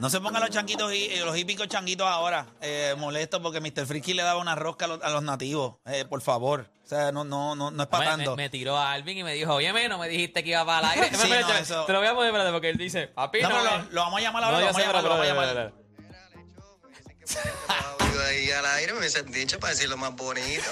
No se pongan los changuitos y eh, los hípicos changuitos ahora. Eh, molesto porque Mr. Freaky le daba una rosca a los, a los nativos. Eh, por favor. O sea, no, no, no, no es para Me, tanto. me, me tiró a Alvin y me dijo, oye, no me dijiste que iba para el aire. Sí, no, Espérate, eso- Te lo voy a poner, espérate, porque él dice, papi, No, no, pero lo, lo vamos a llamar No, ahora. yo lo vamos a llamar, lo vamos a llamar. ahí al aire me hubiesen dicho para decirlo más bonito.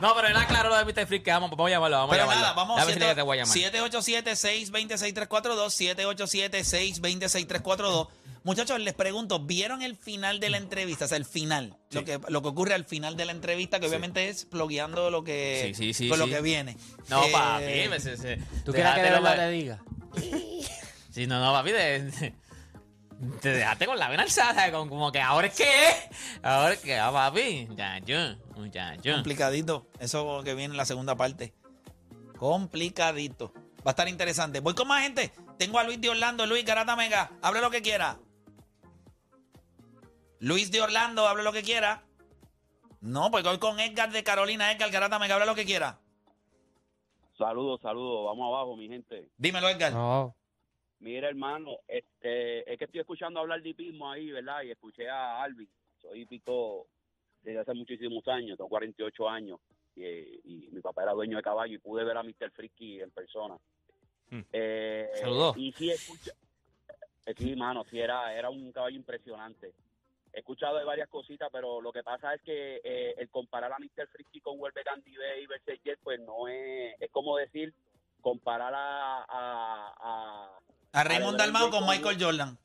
No, pero él aclaró lo de Mr. Freak que vamos, vamos a llamarlo, vamos Pero a llamarlo. nada, vamos Déjame decirle que te voy a llamar. 787-620-6342, 787-620-6342. Muchachos, les pregunto, ¿vieron el final de la entrevista? O sea, el final. Lo, que, lo que ocurre al final de la entrevista, que obviamente es blogueando lo que, Sí, sí, sí, con lo sí. que viene. No, Eh, papi, pues, ese- ¿Tú quieres que de verdad te diga? Sí, no, no, papi, de- te dejaste con la vena alzada, ¿sabes? Como, que ahora es que. Ahora es que, ah, papi, muchacho, muchacho. Complicadito. Eso que viene en la segunda parte. Complicadito. Va a estar interesante. Voy con más gente. Tengo a Luis de Orlando. Luis Garata Mega. Hable lo que quiera. Luis de Orlando, hable lo que quiera. No, pues voy con Edgar de Carolina. Edgar Garata Mega, hable lo que quiera. Saludos, saludos, vamos abajo, mi gente. Dímelo, Edgar. No. Mira, hermano, este, es que estoy escuchando hablar de hipismo ahí, ¿verdad? Y escuché a Alvin. Soy hípico desde hace muchísimos años, tengo 48 años. Y, y mi papá era dueño de caballo y pude ver a Mr. Freaky en persona. Hmm. Eh, Saludos. Y sí, escucha, eh, sí, mano, sí, era, era un caballo impresionante. He escuchado de varias cositas, pero lo que pasa es que eh, el comparar a Mr. Freaky con Welber Candy y Versailles, Jet, pues no es, es como decir, comparar a, a, a- A Raymond Dalmau con. Michael Jordan.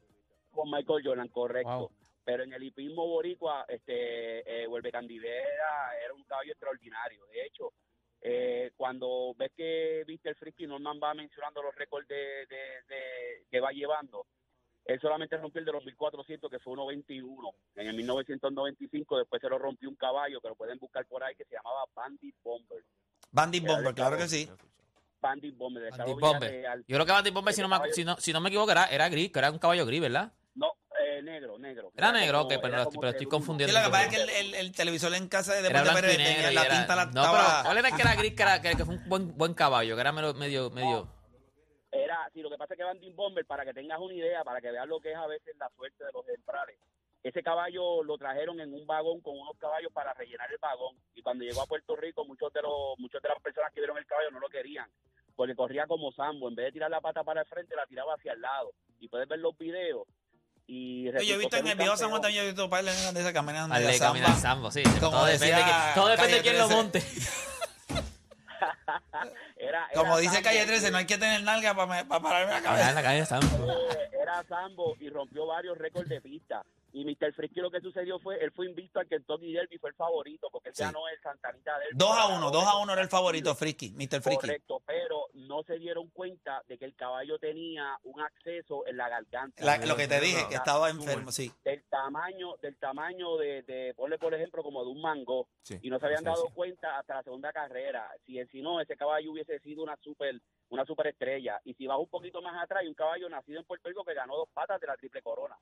con Michael Jordan, correcto. Wow. Pero en el hipismo boricua, este, eh, Huelve Candidera era un caballo extraordinario. De hecho, eh, cuando ves que Mr. Frisky Norman va mencionando los récords de, de- de- que va llevando, él solamente rompió el de los 1400, que fue 1.21. En el 1995 después se lo rompió un caballo, que lo pueden buscar por ahí, que se llamaba Bandit Bomber. Bandit Bomber, claro que sí. Bandit Bomber. Bandit. Yo creo que Bandit Bomber, si no, me, si, no, si no me equivoco, era, era gris, que era un caballo gris, ¿verdad? No, eh, negro, negro. Era negro, como- ok, pero, pero estoy confundiendo. Sí, lo que pasa es que el, el- el televisor en casa de Era Deporte blanco Pérez y negro tenía la era- tinta la No, pero estaba- ¿cuál era el que era gris, que, era, que, que fue un buen, buen caballo, que era medio, medio, medio... Era, sí, lo que pasa es que Bandit Bomber, para que tengas una idea, para que veas lo que es a veces la suerte de los ejemplares, ese caballo lo trajeron en un vagón con unos caballos para rellenar el vagón. Y cuando llegó a Puerto Rico, muchos de los muchos de las personas que vieron el caballo no lo querían, porque corría como Sambo. En vez de tirar la pata para el frente, la tiraba hacia el lado. Y puedes ver los videos. Y Yo he visto en el viejo San Juan también, yo he visto par de esa caminando Al de caminar sambo, sí. Como todo depende, de decía quién, todo depende de quién lo 13. monte. Era- era Como dice Sambo, Calle 13, no hay que tener nalga para pararme la en cabeza. la calle sambo. Era Sambo y rompió varios récords de pista. Y Mr. Frisky lo que sucedió fue, él fue invicto al Kentucky Derby, fue el favorito, porque él Sí. ganó el Santanita Derby. 2 a 1, 2 a 1 era el favorito, Frisky, Mr. Frisky. Correcto, pero no se dieron cuenta de que el caballo tenía un acceso en la garganta. La- lo que te dije, que estaba enfermo, sí. Del tamaño, del tamaño de, de, ponle por ejemplo, como de un mango, Sí, y no se habían dado cuenta hasta la segunda carrera. Si, si no, ese caballo hubiese sido una super una superestrella. Y si vas un poquito más atrás, hay un caballo nacido en Puerto Rico que ganó dos patas de la triple corona,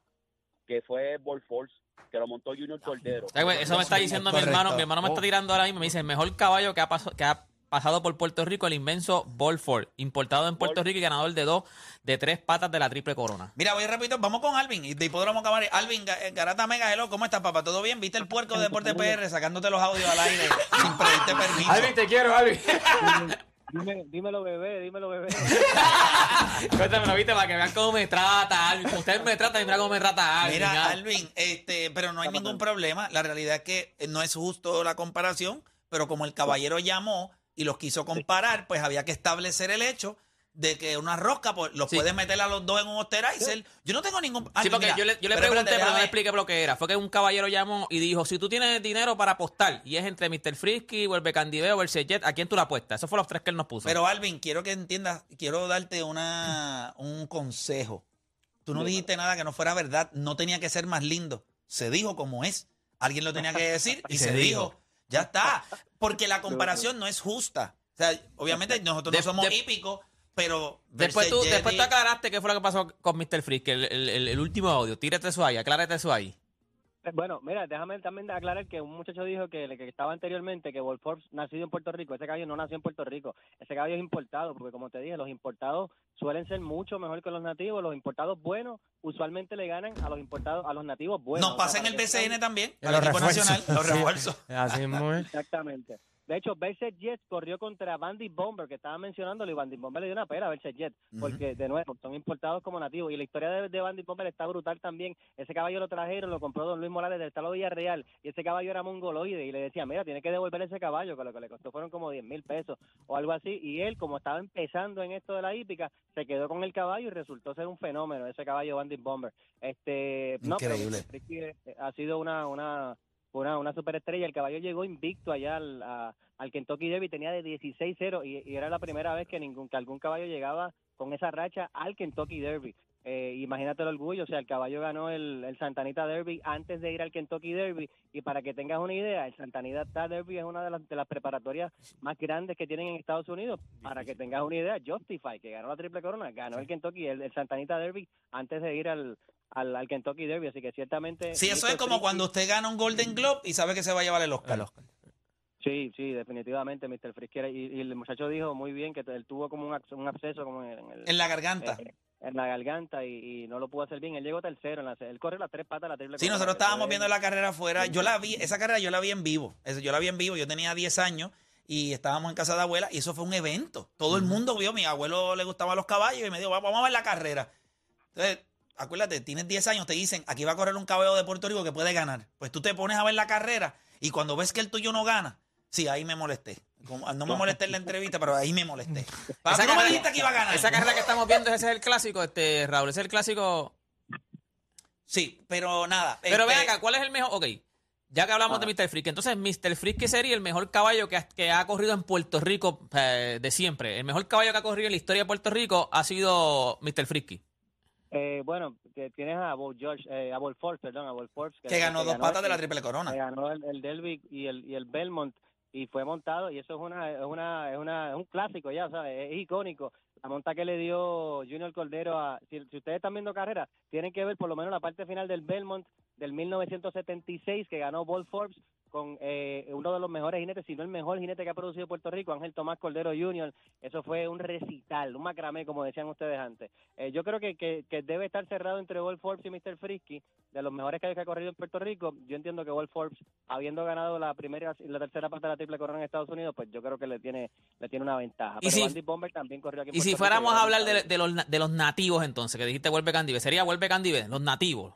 que fue Ball Force, que lo montó Junior Cordero. Ay, güey, Eso me está diciendo mi hermano. Mi hermano me Oh. está tirando ahora mismo. Me dice, el mejor caballo que ha, paso- que ha pasado por Puerto Rico, el inmenso Bolford, importado en Puerto Rico y ganador de dos, de tres patas de la triple corona. Mira, voy repito, vamos con Alvin y de Hipódromo Cabaret. Alvin, eh, Garata Mega, hello, ¿cómo estás, papá? ¿Todo bien? ¿Viste el puerco de Deporte PR sacándote los audios al aire sin pedirte permiso? te quiero, Alvin. Dime, dímelo, bebé, dímelo, bebé. Cuéntamelo, viste, para que vean cómo me trata Alvin. Como Ustedes me tratan y mira cómo me trata Alvin. Mira. Alvin, este, pero no hay ningún problema. La realidad es que no es justo la comparación, pero como el caballero llamó y los quiso comparar, pues había que establecer el hecho de que una rosca pues, los Sí. puedes meter a los dos en un osterizer. Yo no tengo ningún. Sí, Alvin, porque mira, yo le, yo le pero pregunté, espérate, pero no le expliqué lo que era. Fue que un caballero llamó y dijo, si tú tienes dinero para apostar, y es entre Mr. Frisky, Vuelve Candideo o el Jet, ¿a quién tú la apuestas? Esos fueron los tres que él nos puso. Pero Alvin, quiero que entiendas, quiero darte una, un consejo. Tú no dijiste nada que no fuera verdad, no tenía que ser más lindo. Se dijo como es. Alguien lo tenía que decir y, Y se, se dijo. dijo. Ya está. Porque la comparación no es justa. O sea, obviamente nosotros De- no somos de- hípicos, pero Después tú, después tú aclaraste qué fue lo que pasó con Mr. Freak, el, el, el- el último audio. Tírate eso ahí, aclárate eso ahí. Eh, Bueno, mira, déjame también aclarar que un muchacho dijo que, que estaba anteriormente que Wolf Forbes nacido en Puerto Rico. Ese caballo no nació en Puerto Rico. Ese caballo es importado, porque como te dije, los importados suelen ser mucho mejor que los nativos. Los importados buenos usualmente le ganan a los importados, a los nativos buenos. Nos O sea, pasa en el BCN también, al los equipo nacional, los refuerzos. Así es. Exactamente. De hecho, Verset Jet corrió contra Bandit Bomber, que estaba mencionándolo, y Bandit Bomber le dio una pera a Verset Jet, porque, de nuevo, son importados como nativos. Y la historia de, de Bandit Bomber está brutal también. Ese caballo lo trajeron, lo compró Don Luis Morales del Estado Villarreal, y ese caballo era mongoloide, y le decía, mira, tiene que devolver ese caballo, que lo que le costó fueron como 10 mil pesos o algo así. Y él, como estaba empezando en esto de la hípica, se quedó con el caballo y resultó ser un fenómeno, ese caballo Bandit Bomber. Este, no, pero Increíble. Eh, ha sido una, una, una, una superestrella. El caballo llegó invicto allá al, a- al Kentucky Derby, tenía de 16-0 y, y era la primera vez que ningún que algún caballo llegaba con esa racha al Kentucky Derby. Eh, imagínate el orgullo, o sea, el caballo ganó el, el Santanita Derby antes de ir al Kentucky Derby y para que tengas una idea, el Santanita Derby es una de las, de las preparatorias más grandes que tienen en Estados Unidos. Para que tengas una idea, Justify, que ganó la Triple Corona, ganó el Kentucky, el, el Santanita Derby antes de ir al, al, al Kentucky Derby, así que ciertamente... Sí, eso es como cuando usted gana un Golden Globe y sabe que se va a llevar el Oscar. Sí, sí, definitivamente, Mr. Frisquera. Y, y el muchacho dijo muy bien que él tuvo como un, un absceso como en, el- En la garganta. eh, en la garganta y, y no lo pudo hacer bien. Él llegó tercero. En la, él corrió las tres patas la triple Sí, nosotros estábamos viendo la carrera afuera. Yo la vi, esa carrera yo la vi en vivo. Eso, yo la vi en vivo. Yo tenía 10 años y estábamos en casa de abuela y eso fue un evento. Todo el mundo vio, mi abuelo le gustaban los caballos y me dijo, vamos a ver la carrera. Entonces, acuérdate, tienes 10 años, te dicen, aquí va a correr un caballo de Puerto Rico que puede ganar. Pues tú te pones a ver la carrera y cuando ves que el tuyo no gana, sí, ahí me molesté. Como- no me molesté en la entrevista, pero ahí me molesté. Para Esa tú no me dijiste que iba a ganar. Esa carrera que estamos viendo, ese es el clásico, este, Raúl, ese es el clásico. Sí, pero nada. Pero este, ven acá, ¿cuál es el mejor? Ok, ya que hablamos de Mr. Freak, entonces Mr. ¿qué sería el mejor caballo que ha, que ha corrido en Puerto Rico eh, de siempre? El mejor caballo que ha corrido en la historia de Puerto Rico ha sido Mr. Freaky. Eh, bueno, que tienes a Bo George, eh, a Bo Forbes, perdón, a Bo Forbes. Que ganó dos patas el- de la triple corona. que ganó el, el Derby y el, y el Belmont y fue montado y eso es una es una es una es un clásico ya sabes es icónico la monta que le dio Junior Cordero a si, si ustedes están viendo carreras tienen que ver por lo menos la parte final del Belmont del 1976 que ganó Ball Forbes con eh, uno de los mejores jinetes, si no el mejor jinete que ha producido Puerto Rico, Ángel Tomás Cordero Jr. Eso fue un recital, un macramé, como decían ustedes antes. Eh, yo creo que, que, que debe estar cerrado entre Ball Forbes y Mr. Frisky, de los mejores que ha corrido en Puerto Rico. Yo entiendo que Ball Forbes, habiendo ganado la primera y la tercera parte de la triple corona en Estados Unidos, pues yo creo que le tiene le tiene una ventaja. Y Pero si- Bandit Bomber también corrió aquí en Y si Puerto fuéramos a hablar de, de los, de los nativos entonces, que dijiste Vuelve Candive, sería Vuelve Candive, los nativos.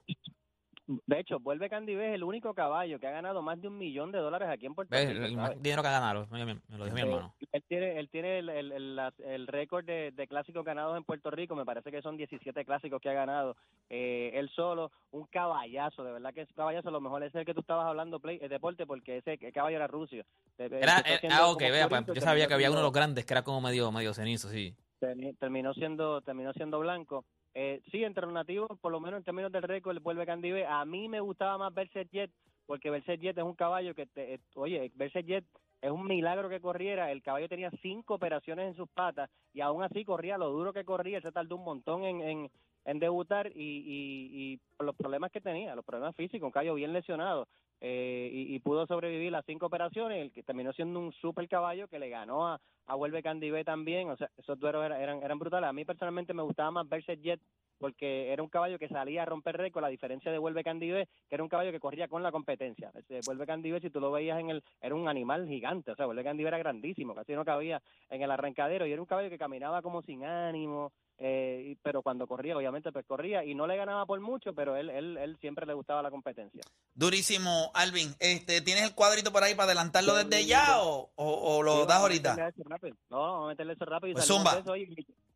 De hecho, Vuelve Candive es el único caballo que ha ganado más de un millón de dólares aquí en Puerto. Rico. El, el dinero que ha ganado, me, me- me lo dijo mi Eh, hermano. Él tiene, él tiene el, récord de, de clásicos ganados en Puerto Rico, me parece que son 17 clásicos que ha ganado. Eh, él solo, un caballazo, de verdad que es caballazo, a lo mejor es el que tú estabas hablando, play, el deporte, porque ese caballo era ruso. Era, era- ah, ok, vea, pues, yo sabía que había uno de los grandes que era como medio, medio cenizo, sí. Termi- terminó siendo terminó siendo blanco. Eh, sí, entre los nativos, por lo menos en términos del récord, vuelve Candive. A mí me gustaba más Verset Jet, porque Verset Jet es un caballo que, te, eh, oye, Verset Jet es un milagro que corriera. El caballo tenía cinco operaciones en sus patas y aún así corría lo duro que corría. Se tardó un montón en, en, en debutar y, y, y los problemas que tenía, los problemas físicos, un caballo bien lesionado. Eh, y, y pudo sobrevivir las cinco operaciones, el que terminó siendo un super caballo que le ganó a, a Vuelve Candivé también, o sea, esos duelos eran, eran, brutales. A mí personalmente me gustaba más Verset Jet porque era un caballo que salía a romper récord, a diferencia de Vuelve Candivé, que era un caballo que corría con la competencia. Vuelve Candivé, si tú lo veías en el, era un animal gigante, o sea, Vuelve Candivé era grandísimo, casi no cabía en el arrancadero y era un caballo que caminaba como sin ánimo, eh, pero cuando corría, obviamente, pues corría y no le ganaba por mucho, pero él, él, él siempre le gustaba la competencia. Durísimo, Alvin. Este, ¿Tienes el cuadrito por ahí para adelantarlo desde ya o, o- o lo das ahorita? meterle eso rápido. No, vamos a meterle eso rápido. y Pues zumba. eso. Oye,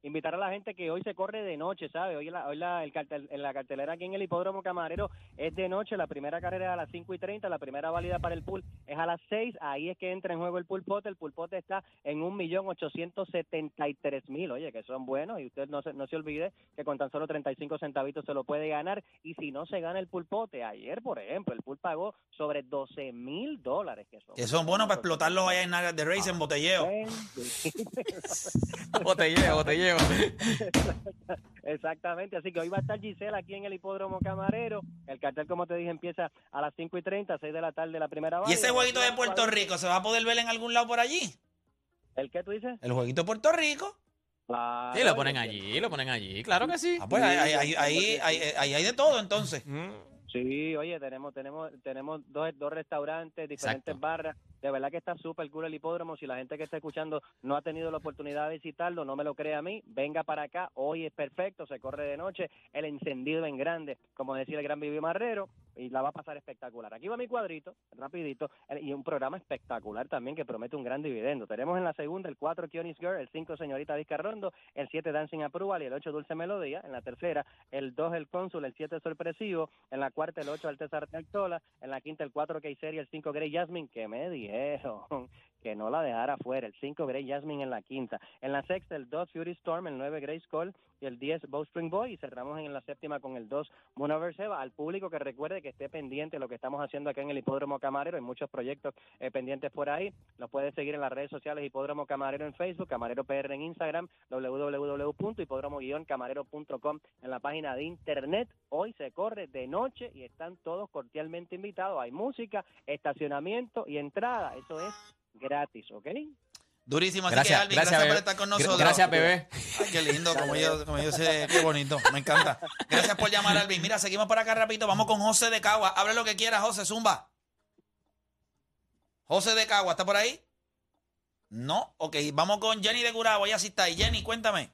invitar a la gente que hoy se corre de noche, ¿sabes? Hoy, la, hoy la, el cartel, en la cartelera aquí en el Hipódromo Camarero es de noche. La primera carrera es a las 5 y 30, la primera válida para el pool es a las 6. Ahí es que entra en juego el pulpote. El pulpote está en 1.873.000. Oye, que son buenos. Y usted no se, no se olvide que con tan solo 35 centavitos se lo puede ganar. Y si no se gana el pulpote, ayer, por ejemplo, el pool pagó sobre 12 mil dólares. Que son, Que son buenos para explotarlos allá en áreas de race en botelleo. Botelleo, botelleo. Llevo. Exactamente, así que hoy va a estar Gisela aquí en el hipódromo camarero. El cartel, como te dije, empieza a las 5 y 30, 6 de la tarde, la primera ¿Y banda. ese jueguito de Puerto Rico se va a poder ver en algún lado por allí? ¿El qué tú dices? El jueguito de Puerto Rico. Claro, Sí, lo ponen allí, lo ponen allí. Claro que sí. Ah, pues ahí, ahí, ahí, ahí, ahí hay de todo entonces. Sí, oye, tenemos tenemos tenemos dos, dos restaurantes, diferentes Exacto. barras. De verdad que está súper cool el hipódromo. Si la gente que está escuchando no ha tenido la oportunidad de visitarlo, no me lo cree a mí, venga para acá. Hoy es perfecto, se corre de noche, el encendido en grande, como decía el gran Vivi Marrero, y la va a pasar espectacular. Aquí va mi cuadrito, rapidito, el- y un programa espectacular también que promete un gran dividendo. Tenemos en la segunda el 4 Kionis Girl, el 5 Señorita Vizcarrondo, el 7 Dancing Approval y el 8 Dulce Melodía. En la tercera, el 2 el Cónsul, el 7 Sorpresivo. En la cuarta, el 8 Alteza Artola. En la quinta, el 4 Keiseria, el 5 Grey Jasmine, que me dijeron que no la dejara fuera. El 5 Grey Jasmine en la quinta. En la sexta, el 2 Fury Storm, el 9 Grey Skull y el 10 Bowstring Boy. Y cerramos en la séptima con el 2 Monover Seba. Al público que recuerde que esté pendiente lo que estamos haciendo acá en el Hipódromo Camarero. Hay muchos proyectos eh, pendientes por ahí. Nos puede seguir en las redes sociales Hipódromo Camarero en Facebook, Camarero PR en Instagram, www.hipódromo-camarero.com en la página de internet. Hoy se corre de noche y están todos cordialmente invitados. Hay música, estacionamiento y entrada. Eso es gratis, ¿ok? Durísimo. Así Gracias, que, Alvin, gracias, gracias, por estar con nosotros. Gracias, bebé. Ay, qué lindo, como yo, como yo sé, qué bonito, me encanta. Gracias por llamar, Alvin. Mira, seguimos por acá rapidito, vamos con José de Cagua. Hable lo que quieras, José, zumba. José de Cagua, ¿está por ahí? No, ok, vamos con Jenny de Curabo, ya sí está ahí. Jenny, cuéntame.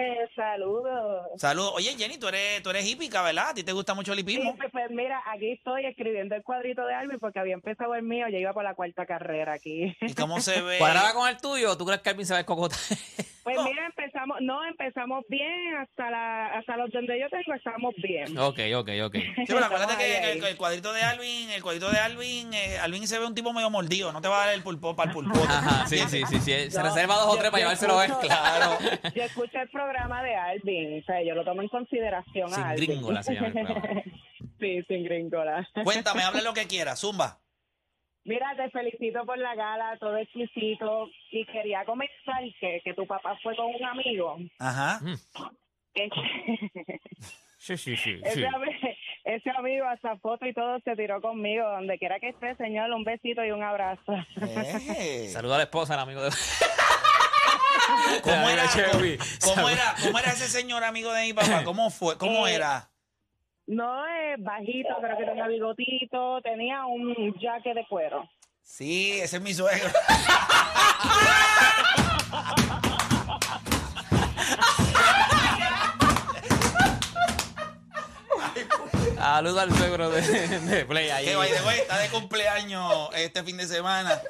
Eh, saludos. Saludos. Oye, Jenny, tú eres, tú eres hípica, ¿verdad? ¿A ti te gusta mucho el Sí, hipismo? pues, pues, mira, aquí estoy escribiendo el cuadrito de Alvin porque había empezado el mío, ya iba por la cuarta carrera aquí. ¿Y cómo se ve? ¿Cuadraba con el tuyo tú crees que Alvin se va a cocota? Pues mira, empezamos, no, empezamos bien, hasta la, hasta los donde yo tengo estamos bien. ok, ok, ok. Sí, pero acuérdate que el, cuadrito de Alvin, el cuadrito de Alvin, eh, Alvin se ve un tipo medio mordido, no te va a dar el pulpo para el pulpote. Ajá, sí, sí, sí, sí. Se No, reserva dos o tres para llevárselo él. escucho- Claro. Yo escucho el programa de Alvin, o sea, yo lo tomo en consideración Sin a Alvin. gringola se llama el programa. sí, sin gringola. Cuéntame, hable lo que quieras, zumba. Mira, te felicito por la gala, todo exquisito. Y quería comentar que, que tu papá fue con un amigo. Ajá. Ese, Sí, sí, sí. sí. ese ami- ese amigo, hasta foto y todo, se tiró conmigo. Donde quiera que esté, señor, un besito y un abrazo. Eh. Saluda a la esposa, el amigo de. ¿Cómo era, Chevy. cómo, era, ¿Cómo era ese señor amigo de mi papá? ¿Cómo fue? ¿Cómo Eh, era? No es bajito, creo que tenía bigotito, tenía un jaque de cuero. Sí, ese es mi suegro. Saluda al suegro de, de Play ahí. Que by the way, está de cumpleaños este fin de semana.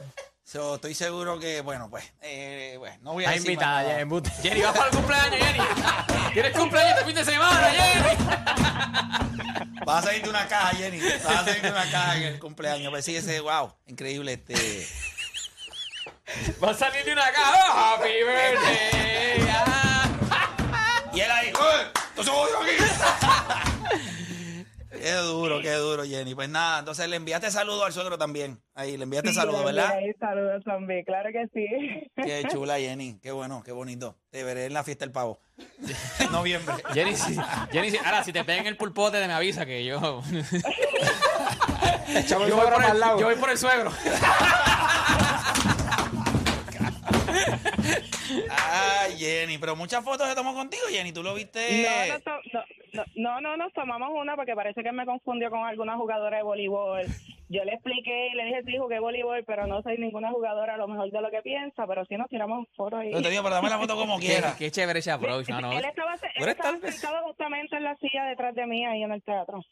So, estoy seguro que, bueno, pues, eh, bueno, no voy a Está decir invitada, más nada. Jenny. vas para el cumpleaños, Jenny. ¿Tienes cumpleaños este fin de semana, Jenny? Vas a salir de una caja, Jenny. Vas a salir de una caja en el cumpleaños. Pues sí, ese, wow, increíble este. Vas a salir de una caja. Oh, happy birthday. Ah. Y él ahí, ¡eh! ¡Entonces voy yo aquí! Qué duro, qué duro, Jenny. Pues nada, entonces le enviaste saludo al suegro también. Ahí, le enviaste saludo, ¿verdad? Sí, saludos, zombie, claro que sí. Qué chula, Jenny. Qué bueno, qué bonito. Te veré en la fiesta del pavo. En noviembre. Jenny, si, Jenny, si- ahora si te pegan el pulpote, me avisa que yo. yo, voy por el, yo voy por el suegro. Ay, Jenny, pero muchas fotos se tomó contigo, Jenny. ¿Tú lo viste? No, no, no, no, no, no, nos tomamos una porque parece que me confundió con alguna jugadora de voleibol. Yo le expliqué, le dije, sí, jugué voleibol, pero no soy ninguna jugadora a lo mejor de lo que piensa, pero sí nos tiramos fotos ahí. No te digo, pero dame la foto como Qué, quiera. qué chévere ese approach, mano. Él estaba, él estaba sentado justamente en la silla detrás de mí ahí en el teatro.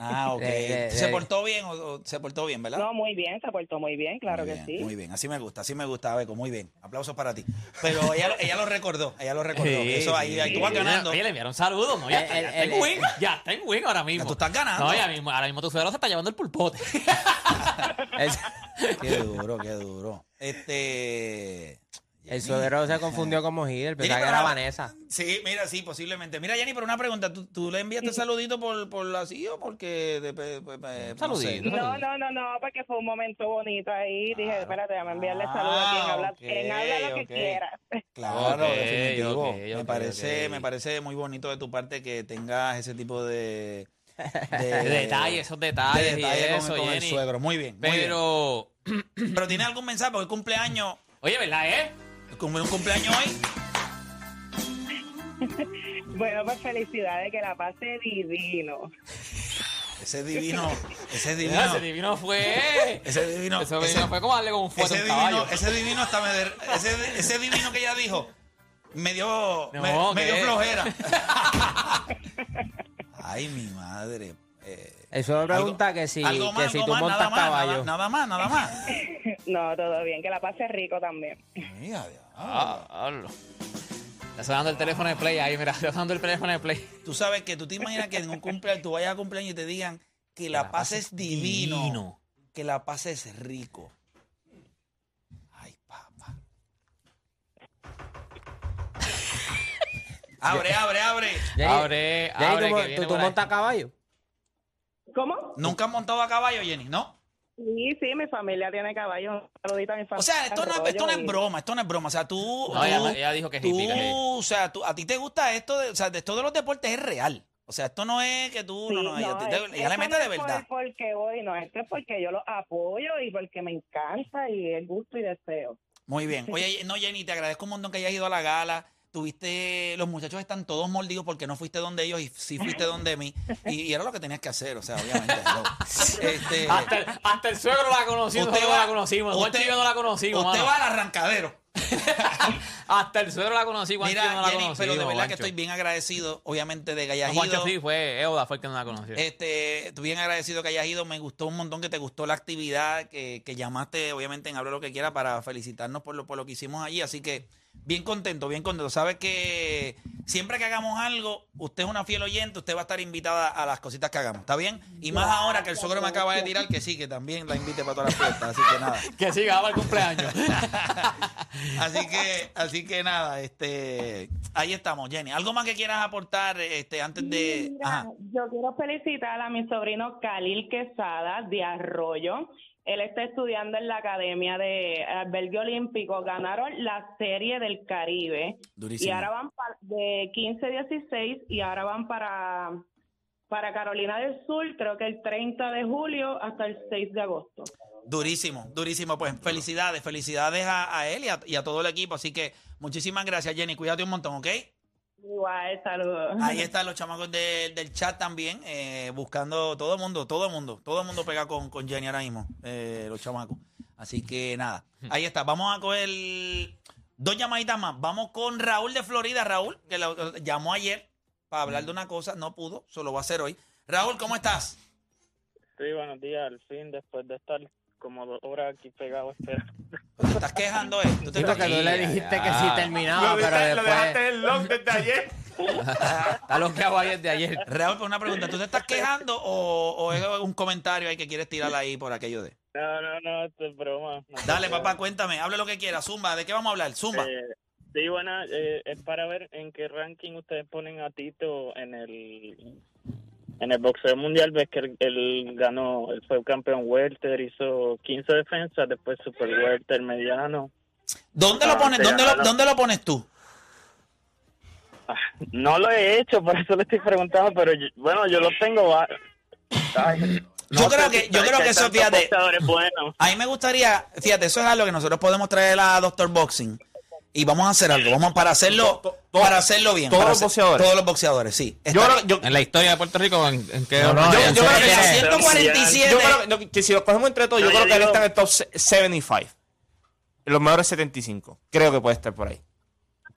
Ah, ok. Eh, eh, ¿Se eh. portó bien o, o se portó bien, verdad? No, muy bien, se portó muy bien, claro muy que bien, sí. Muy bien, así me gusta, así me gusta, Beco, muy bien. Aplausos para ti. Pero ella, ella lo recordó, ella lo recordó. Sí, Eso ahí, sí. ahí tú vas ganando. Oye, le enviaron saludos, ¿no? Ya, ya está en win. Ya está en win ahora mismo. Ya tú estás ganando. No, ya mismo, ahora mismo tu suegro se está llevando el pulpote. Qué duro, qué duro. Este. El suegro se confundió con Mojide, pensaba Jenny, que era pero- Vanessa. Sí, mira, sí, posiblemente. Mira, Jenny, pero una pregunta. ¿Tú, tú le enviaste saludito por, por así o porque... De, pe- pe- pe- no sé? Saludito. No, no, no, no, porque fue un momento bonito ahí. Dije, espérate, déjame enviarle Ah, saludos a quien habla, ok, quien habla lo que quiera. Claro, Ok, definitivo. ok, me ok, parece, ok. me parece muy bonito de tu parte que tengas ese tipo de, de, De detalles, esos detalles. de y detalle con, eso, con el Jenny. suegro. Muy bien, muy bien. Pero, Pero tiene algún mensaje porque el cumpleaños, oye, ¿verdad, eh? Como un cumpleaños hoy. Bueno, pues felicidades, que la pase divino. Ese divino, ese divino, Ese divino fue. ese divino, Ese ese- divino fue como darle con un fuerte ese divino, caballo. ese divino hasta me der- ese, ese divino que ella dijo me dio, No, me, me dio flojera. Ay, mi madre. Eh, suegro pregunta que si, algo más, que si algo tú más, montas nada más, nada- caballo. Nada, más, nada más. No, todo bien, que la pase rico también. Mira, Dios. Ah, hablo. Está sonando el teléfono de play ahí, mira, está sonando el teléfono de play. Tú sabes que tú te imaginas que en un cumpleaños, tú vayas a cumpleaños y te digan que la, pases divino, divino. que la pases rico. Ay, papá. abre, abre, abre. Abre, abre, ¿tú, que tú- montas caballo? ¿Cómo? ¿Nunca has montado a caballo, Jenny? ¿No? Sí, sí, mi familia tiene caballo. Un saludito a mi familia. O sea, esto no, es- esto no es broma, esto no es broma. O sea, tú. No, tú- ella- ella dijo que es tú, hippie, que es hippie. O sea, tú, a ti te gusta esto, de, o sea, de esto de los deportes es real. O sea, esto no es que tú. Sí, no, no, ella, no, te- es- ella le esto mete no de es por- verdad. porque voy, no, esto es porque yo los apoyo y porque me encanta y es gusto y deseo. Muy bien. Oye, no, Jenny, te agradezco un montón que hayas ido a la gala. Tuviste, los muchachos están todos mordidos porque no fuiste donde ellos y sí fuiste donde mí. Y, y era lo que tenías que hacer, o sea, obviamente. Este, Hasta el, hasta el suegro la conoció, Usted va- la conocimos. Usted- no la conocimos, usted mano. va al arrancadero. Hasta el suegro la conocí, Mira, no la Jenny, conocimos. pero de verdad que estoy bien agradecido, obviamente, de que hayas No, ido. sí, fue Euda, fue el que no la conoció. Este, estoy bien agradecido que hayas ido. Me gustó un montón que te gustó la actividad, que, que llamaste, obviamente, en Hablo lo que quiera para felicitarnos por lo, por lo que hicimos allí. Así que bien contento, bien contento. Sabes que siempre que hagamos algo, usted es una fiel oyente, usted va a estar invitada a las cositas que hagamos. ¿Está bien? Y más ahora que el suegro me acaba de tirar que sí, que también la invite para todas las fiestas. Así que nada. que siga para el cumpleaños. Así que, así que nada, este, ahí estamos, Jenny. ¿Algo más que quieras aportar este, antes de. Mira, Ajá. yo quiero felicitar a mi sobrino Khalil Quesada de Arroyo. Él está estudiando en la Academia de Albergue Olímpico. Ganaron la Serie del Caribe. Durísimo. Y ahora van pa- de 15-16 y ahora van para, para Carolina del Sur, creo que el 30 de julio hasta el 6 de agosto. Durísimo, durísimo. Pues felicidades, felicidades a, a él y a, y a todo el equipo. Así que muchísimas gracias, Jenny. Cuídate un montón, ¿ok? Igual, saludos. Ahí están los chamacos de- del chat también, eh, buscando todo el mundo, todo el mundo, todo el mundo pega con, con Jenny ahora mismo, eh, los chamacos. Así que nada, ahí está. Vamos a coger dos llamaditas más. Vamos con Raúl de Florida. Raúl, que lo, lo llamó ayer para hablar de una cosa, no pudo, solo va a hacer hoy. Raúl, ¿cómo estás? Sí, buenos días. Al fin, después de estar como dos horas aquí pegado esperando. ¿Te estás quejando, eh? ¿Tú te estás- tú le dijiste que sí terminaba, pero después... el long desde ayer. Está lo que hago ayer de ayer. Raúl, por una pregunta, ¿tú te estás quejando o, o es un comentario ahí que quieres tirar ahí por aquello de? No, no, no, esto es broma. No Dale, papá, cuéntame, hable lo que quieras. Zumba, ¿de qué vamos a hablar? Zumba. Eh, sí, bueno, eh, es para ver en qué ranking ustedes ponen a Tito en el en el boxeo mundial. Ves que él, él ganó, él fue campeón welter, hizo 15 defensas, después super welter, mediano. ¿Dónde lo ah, pones? ¿Dónde lo, no, no. ¿Dónde lo pones tú? No lo he hecho, por eso le estoy preguntando, pero yo- bueno, yo lo tengo. Ay, Yo no creo que- yo creo que eso, fíjate. buenos. A mí me gustaría, fíjate, eso es algo que nosotros podemos traer a Doctor Boxing y vamos a hacer algo, vamos para hacerlo, para hacerlo bien. todos para los hacer- boxeadores. Todos los boxeadores, sí. Yo Está- creo, yo, En la historia de Puerto Rico, ¿en, en qué No, no, orden? yo- creo que serio, la ¿quieres? 147. yo creo que, no, que si lo cogemos entre todos, yo creo yo que él está en el top se- 75. En los mejores 75. Creo que puede estar por ahí.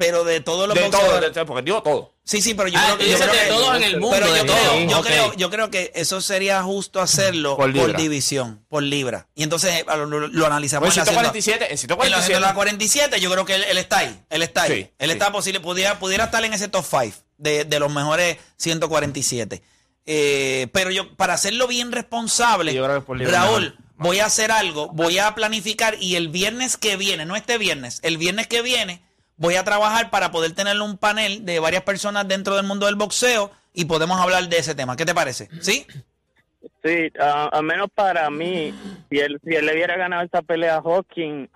Pero de todos los De todo, boxeadores. de todo, porque digo todo. Sí, sí, pero yo Ah, creo que. Yo creo de que- todos en el mundo, Pero yo, creo, todo. yo, creo, yo creo que eso sería justo hacerlo Por división, por libra. Y entonces eh, lo, analizamos. Pues en la 147, en En 147. la 47, yo creo que él, él está ahí. Él está ahí. Sí, él sí. está posible, pudiera, pudiera estar en ese top 5 de, de los mejores 147. Eh, pero yo, para hacerlo bien responsable, Yo creo que por libra Raúl, mejor. voy a hacer algo, voy a planificar y el viernes que viene, no este viernes, el viernes que viene voy a trabajar para poder tener un panel de varias personas dentro del mundo del boxeo y podemos hablar de ese tema. ¿Qué te parece? ¿Sí? Sí, a- al menos para mí, si él, si él le hubiera ganado esta pelea a Hawking,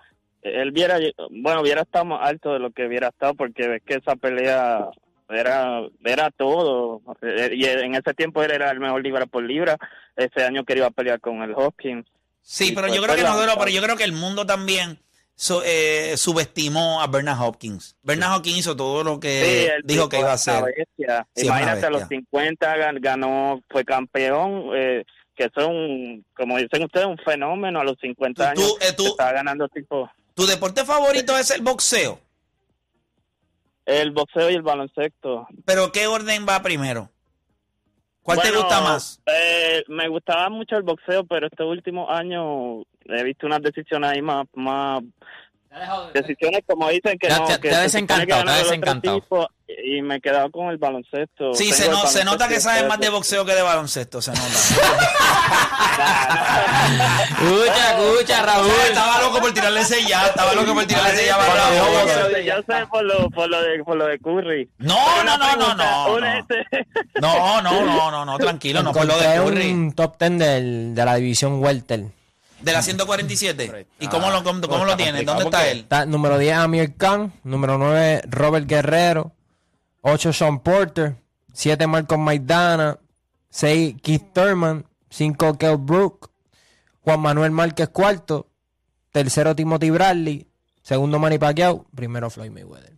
él hubiera, bueno, hubiera estado más alto de lo que hubiera estado, porque ves que esa pelea era era todo. Eh, Y en ese tiempo él era el mejor libra por libra. Ese año que iba a pelear con el Hawking. Sí, pero pues yo creo que no pero yo creo que el mundo también so- eh, subestimó a Bernard Hopkins. Bernard Hopkins hizo todo lo que Sí, dijo que iba a hacer. Sí, Imagínate, a los bestia. 50 gan- ganó, fue campeón, eh, que son, como dicen ustedes, un fenómeno a los 50 Tú- años. tú, eh, tú- ganando tipo ¿Tu deporte favorito es el boxeo? el boxeo y el baloncesto. ¿Pero qué orden va primero? ¿Cuál te gusta más? eh, me gustaba mucho el boxeo, pero estos últimos años he visto unas decisiones ahí más, más decisiones como dicen que no, te- que te desencantado, te otro desencantado. Y me he quedado con el baloncesto. Sí, se, no- se nota que sabes más de boxeo que de baloncesto, se nota. Escucha, escucha, Raúl. estaba loco por tirarle ese ya, estaba loco por tirarle ese ya. Por para Ya sé por lo, por lo de por lo de Curry. No, no, no, no, no, no. No, no, no, no, no, tranquilo, no por lo de Curry. un top 10 del- de la división welter. De la 147. ¿Y cómo lo, cómo, cómo lo tienes? ¿Dónde está él? Está número 10 Amir Khan, número 9 Robert Guerrero, 8 Sean Porter, 7 Marcos Maidana, 6 Keith Thurman, 5 Kel Brook, Juan Manuel Márquez cuarto, tercero Timothy Bradley, segundo Manny Pacquiao, primero Floyd Mayweather.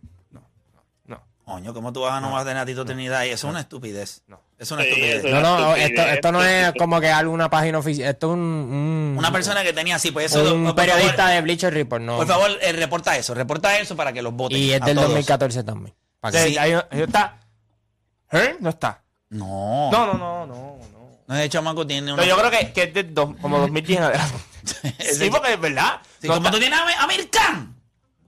Coño, ¿cómo tú vas a no vas a tener a Tito Trinidad? Y eso es una estupidez. Es una Sí, estupidez. No, no, estupidez, esto, esto no es como que alguna página oficial, esto es un, un- Una persona que tenía así, pues eso. un por periodista favor, de Bleacher Report, no. Por favor, eh, reporta eso, reporta eso para que los voten. y es a del todos. 2014 también. Para que- Sí, ahí, ahí está. ¿Eh? No está. No. No, no, no, no. no. No es de chamaco, tiene una. Pero yo creo que, que es de dos- como 2010 en adelante. sí, porque es verdad. Sí, No como está- tú tienes a Amir- Amir Khan.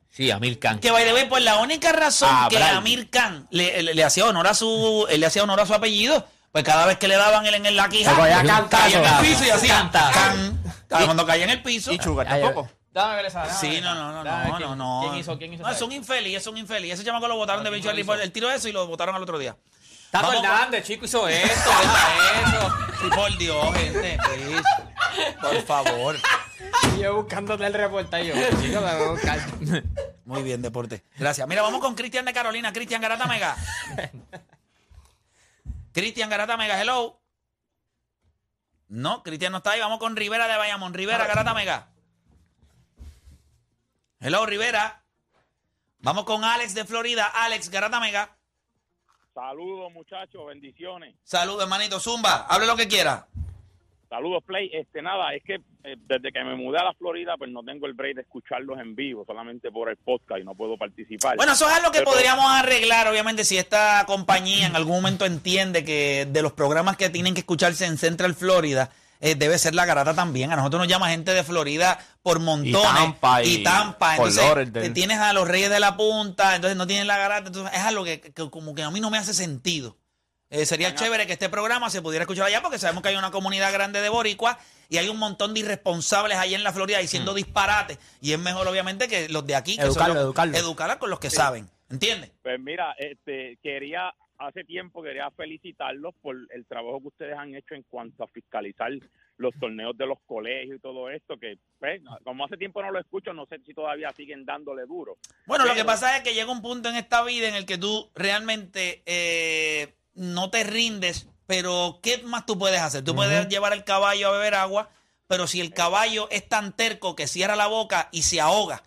Sí, Amir Khan. Que by the way, pues la única razón Ah, que Bradley. Amir Khan le, le- le hacía honor a su él le hacía honor a su apellido, pues cada vez que le daban él en la quija, Se cogía caía en el piso y hacía Cantazo. Cuando caía en el piso. Y Sugar Ay, tampoco. Dame ver esa. dame Sí, no, no, no, Dame no, quién- no, no. ¿Quién hizo? ¿Quién hizo? No, es esa? un infeliz, es un infeliz. Ese chamaco lo votaron de ¿quién Bleacher lo hizo? Report. Él tiró eso y lo votaron al otro día. Tato Vamos- Hernández, chico, hizo esto, deja eso. Sí, por Dios, gente, please. Por favor. yo buscándote el reportaje. Yo, chico, me voy a buscar. Muy bien, deporte. Gracias. Mira, vamos con Cristian de Carolina. Cristian Garata Mega. Cristian Garata Mega, hello. No, Cristian no está ahí. Vamos con Rivera de Bayamón. Rivera, Garata Mega. Hello, Rivera. Vamos con Alex de Florida. Alex, Garata Mega. Saludos, muchachos, bendiciones. Saludos, hermanito. Zumba, hable lo que quiera. Saludos, Play. Este, nada, es que eh, desde que me mudé a la Florida, pues no tengo el break de escucharlos en vivo, solamente por el podcast y no puedo participar. Bueno, eso es algo que Pero- podríamos arreglar, obviamente, si esta compañía en algún momento entiende que de los programas que tienen que escucharse en Central Florida, eh, debe ser la garata también. A nosotros nos llama gente de Florida por montones. Tampa, y Tampa. Fort Entonces, eh, tienes a los Reyes de la Punta, entonces no tienen la garata. Entonces, es algo que, que como que a mí no me hace sentido. Eh, sería chévere que este programa se pudiera escuchar allá porque sabemos que hay una comunidad grande de boricuas y hay un montón de irresponsables allá en la Florida diciendo disparates. Y es mejor, obviamente, que los de aquí, que son Educarlo, los- educarlo. educarlos con los que saben. ¿Entiendes? Pues mira, este, quería, hace tiempo quería felicitarlos por el trabajo que ustedes han hecho en cuanto a fiscalizar los torneos de los colegios y todo esto, que pues, como hace tiempo no lo escucho, no sé si todavía siguen dándole duro. Bueno, lo que pasa es que llega un punto en esta vida en el que tú realmente eh, no te rindes, pero ¿qué más tú puedes hacer? Tú puedes llevar el caballo a beber agua, pero si el caballo es tan terco que cierra la boca y se ahoga,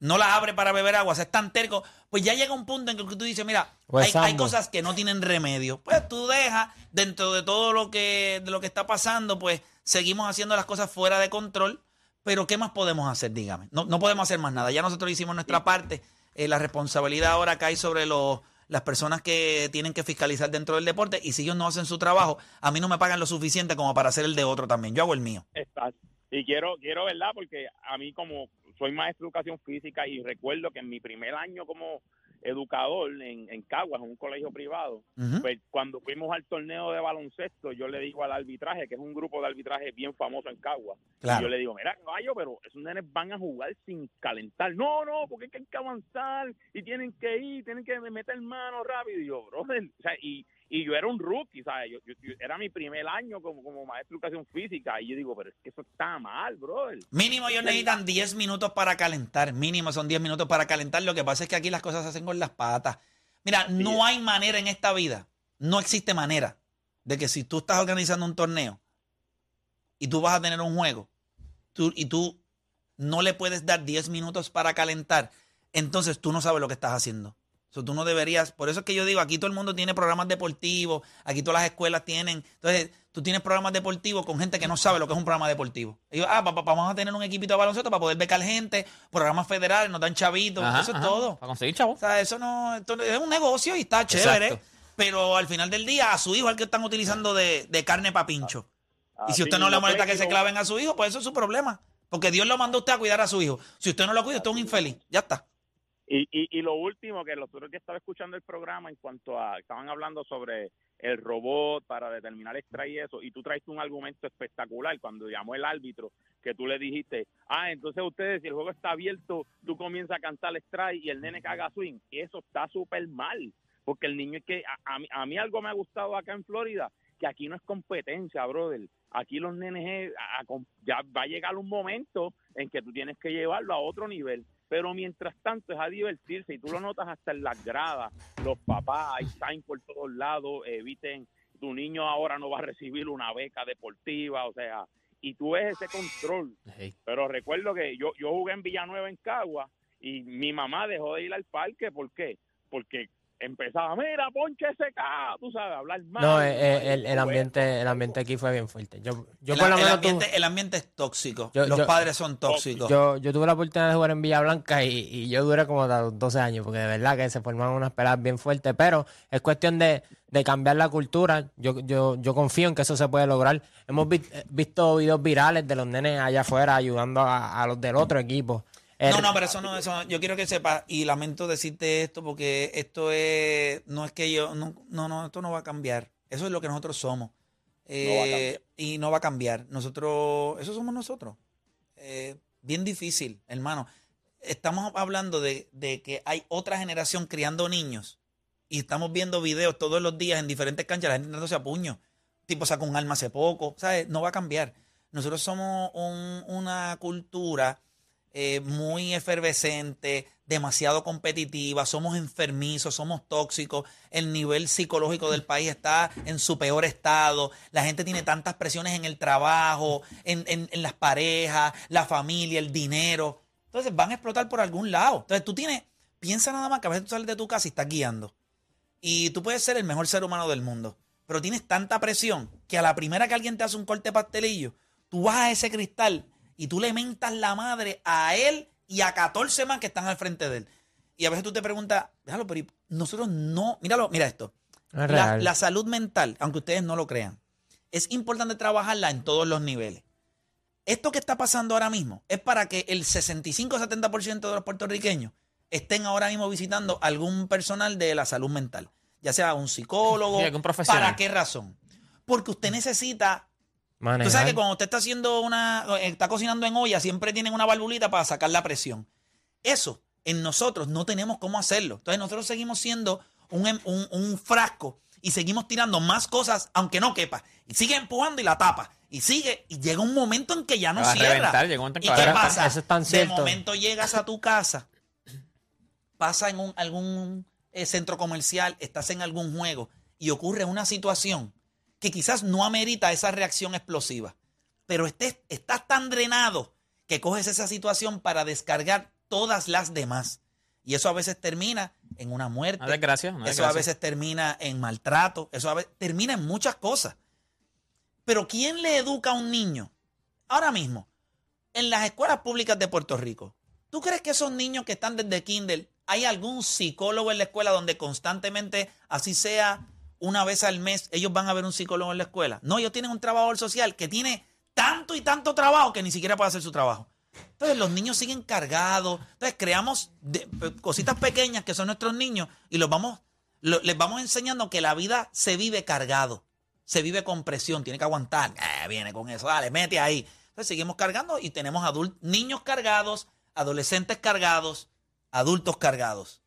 no la abre para beber agua, o sea, es tan terco, pues ya llega un punto en que tú dices, mira, hay, cosas que no tienen remedio. Pues tú dejas, dentro de todo lo que, de lo que está pasando, pues seguimos haciendo las cosas fuera de control, pero ¿qué más podemos hacer? Dígame. No, no podemos hacer más nada. Ya nosotros hicimos nuestra parte. Eh, la responsabilidad ahora cae sobre los, las personas que tienen que fiscalizar dentro del deporte y si ellos no hacen su trabajo, a mí no me pagan lo suficiente como para hacer el de otro también. Yo hago el mío. Exacto. Y quiero, quiero, ¿verdad? Porque a mí como soy maestro de educación física y recuerdo que en mi primer año como educador en, en Caguas, en un colegio privado. Pues cuando fuimos al torneo de baloncesto, yo le digo al arbitraje, que es un grupo de arbitraje bien famoso en Caguas, Claro. y yo le digo, mira, caballo, pero esos nenes van a jugar sin calentar. No, no, porque es que hay que avanzar y tienen que ir, tienen que meter mano rápido. Y yo, brother, o sea, y, y yo era un rookie, ¿sabes? Yo, yo- yo- era mi primer año como, como maestro de educación física. Y yo digo, pero es que eso está mal, brother. Mínimo ellos necesitan 10 minutos para calentar. Mínimo son 10 minutos para calentar. Lo que pasa es que aquí las cosas se hacen con las patas. Mira, no hay manera en esta vida, no existe manera de que si tú estás organizando un torneo y tú vas a tener un juego tú, y tú no le puedes dar 10 minutos para calentar, entonces tú no sabes lo que estás haciendo. So, tú no deberías, por eso es que yo digo, aquí todo el mundo tiene programas deportivos, aquí todas las escuelas tienen, entonces tú tienes programas deportivos con gente que no sabe lo que es un programa deportivo. Ellos, ah, pa- pa- vamos a tener un equipito de baloncesto para poder becar gente, programas federales, nos dan chavitos, Ajá, eso es todo. Para conseguir chavo. O sea, eso no, esto es un negocio y está chévere, Exacto. pero al final del día a su hijo es el que están utilizando de, de carne para pincho. y si usted no le molesta pues, que se claven a su hijo, pues eso es su problema. Porque Dios lo mandó a usted a cuidar a su hijo. Si usted no lo cuida, usted es un infeliz. Ya está. Y, y, y lo último, que los otros que estaba escuchando el programa en cuanto a, estaban hablando sobre el robot para determinar extra y eso, y tú traiste un argumento espectacular cuando llamó el árbitro, que tú le dijiste, ah, entonces ustedes, si el juego está abierto, tú comienzas a cantar strike y el nene caga swing, y eso está súper mal, porque el niño es que, a, a mí, a mí algo me ha gustado acá en Florida, que aquí no es competencia, brother. Aquí los nenes, ya va a llegar un momento en que tú tienes que llevarlo a otro nivel. Pero mientras tanto es a divertirse y tú lo notas hasta en las gradas. Los papás, hay sign por todos lados, eviten, tu niño ahora no va a recibir una beca deportiva, o sea, y tú ves ese control. Hey. Pero recuerdo que yo, yo jugué en Villanueva, en Cagua, y mi mamá dejó de ir al parque. ¿Por qué? Porque empezaba, mira, ponche ese K, tú sabes, hablar mal. No, eh, eh, el, el ambiente, el ambiente aquí fue bien fuerte. Yo, yo el, por lo el menos ambiente, el ambiente es tóxico. Yo- Los yo- padres son tóxicos. yo, yo tuve la oportunidad de jugar en Villa Blanca y, y yo duré como hasta los 12 años, porque de verdad que se formaron unas peladas bien fuertes, pero es cuestión de, de cambiar la cultura. Yo, yo, yo confío en que eso se puede lograr. Hemos vi- eh, visto videos virales de los nenes allá afuera ayudando a, a los del otro equipo. No, no, pero eso no, eso no. Yo quiero que sepas, y lamento decirte esto porque esto es, no es que yo, no, no, no, esto no va a cambiar. Eso es lo que nosotros somos. Eh, y no va a cambiar. Nosotros, eso somos nosotros. Eh, bien difícil, hermano. Estamos hablando de, de que hay otra generación criando niños y estamos viendo videos todos los días en diferentes canchas, la gente dándose a puño. Tipo sacó un arma hace poco, ¿sabes? No va a cambiar. Nosotros somos un- una cultura eh, muy efervescente, demasiado competitiva, somos enfermizos, somos tóxicos, el nivel psicológico del país está en su peor estado, la gente tiene tantas presiones en el trabajo, en, en- en las parejas, la familia, el dinero. Entonces van a explotar por algún lado. Entonces tú tienes, piensa nada más que a veces tú sales de tu casa y estás guiando. Y tú puedes ser el mejor ser humano del mundo, pero tienes tanta presión que a la primera que alguien te hace un corte pastelillo, tú vas a ese cristal y tú le mentas la madre a él y a 14 más que están al frente de él. Y a veces tú te preguntas, déjalo, pero ¿y nosotros no, míralo, mira esto. Es La, salud mental, aunque ustedes no lo crean, es importante trabajarla en todos los niveles. Esto que está pasando ahora mismo es para que el 65-70% de los puertorriqueños estén ahora mismo visitando algún personal de la salud mental, ya sea un psicólogo. Sí, algún profesional. ¿Para qué razón? Porque usted necesita Tú sabes manejar. que cuando usted está haciendo una, está cocinando en olla, siempre tienen una valvulita para sacar la presión. Eso, en nosotros no tenemos cómo hacerlo. Entonces nosotros seguimos siendo un, em- un- un frasco y seguimos tirando más cosas aunque no quepa. Y sigue empujando y la tapa. Y sigue, y llega un momento en que ya no cierra. reventar, llega un momento en ¿Y qué pasa? Eso es tan de momento llegas a tu casa, pasa en un, algún eh, centro comercial, estás en algún juego y ocurre una situación que quizás no amerita esa reacción explosiva, pero estés, estás tan drenado que coges esa situación para descargar todas las demás. Y eso a veces termina en una muerte. Una desgracia, una eso a veces termina en maltrato. Eso a veces termina en muchas cosas. Pero ¿quién le educa a un niño? Ahora mismo, en las escuelas públicas de Puerto Rico, ¿tú crees que esos niños que están desde kinder, hay algún psicólogo en la escuela donde constantemente, así sea una vez al mes, ellos van a ver un psicólogo en la escuela? No, ellos tienen un trabajador social que tiene tanto y tanto trabajo que ni siquiera puede hacer su trabajo. Entonces los niños siguen cargados. Entonces creamos de- pe- cositas pequeñas que son nuestros niños y los vamos, lo- les vamos enseñando que la vida se vive cargado, se vive con presión, tiene que aguantar. Eh, viene con eso, dale, mete ahí. Entonces seguimos cargando y tenemos adult- niños cargados, adolescentes cargados, adultos cargados.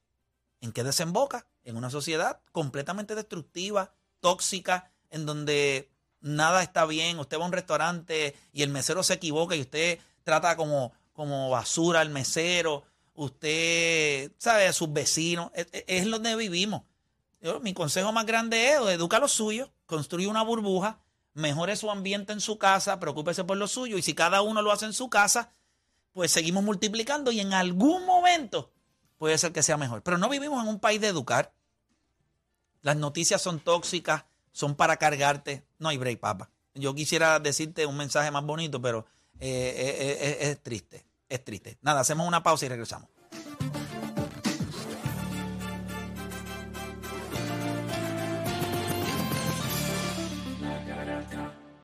¿En qué desemboca? En una sociedad completamente destructiva, tóxica, en donde nada está bien. Usted va a un restaurante y el mesero se equivoca y usted trata como, como basura al mesero. Usted, ¿sabe? A sus vecinos. Es, es- es donde vivimos. Yo, mi consejo más grande es educa a los suyos, construye una burbuja, mejore su ambiente en su casa, preocúpese por lo suyo. Y si cada uno lo hace en su casa, pues seguimos multiplicando y en algún momento puede ser que sea mejor. Pero no vivimos en un país de educar. Las noticias son tóxicas, son para cargarte. No hay break, papá. Yo quisiera decirte un mensaje más bonito, pero eh, eh, eh, es triste. Es triste. Nada, hacemos una pausa y regresamos.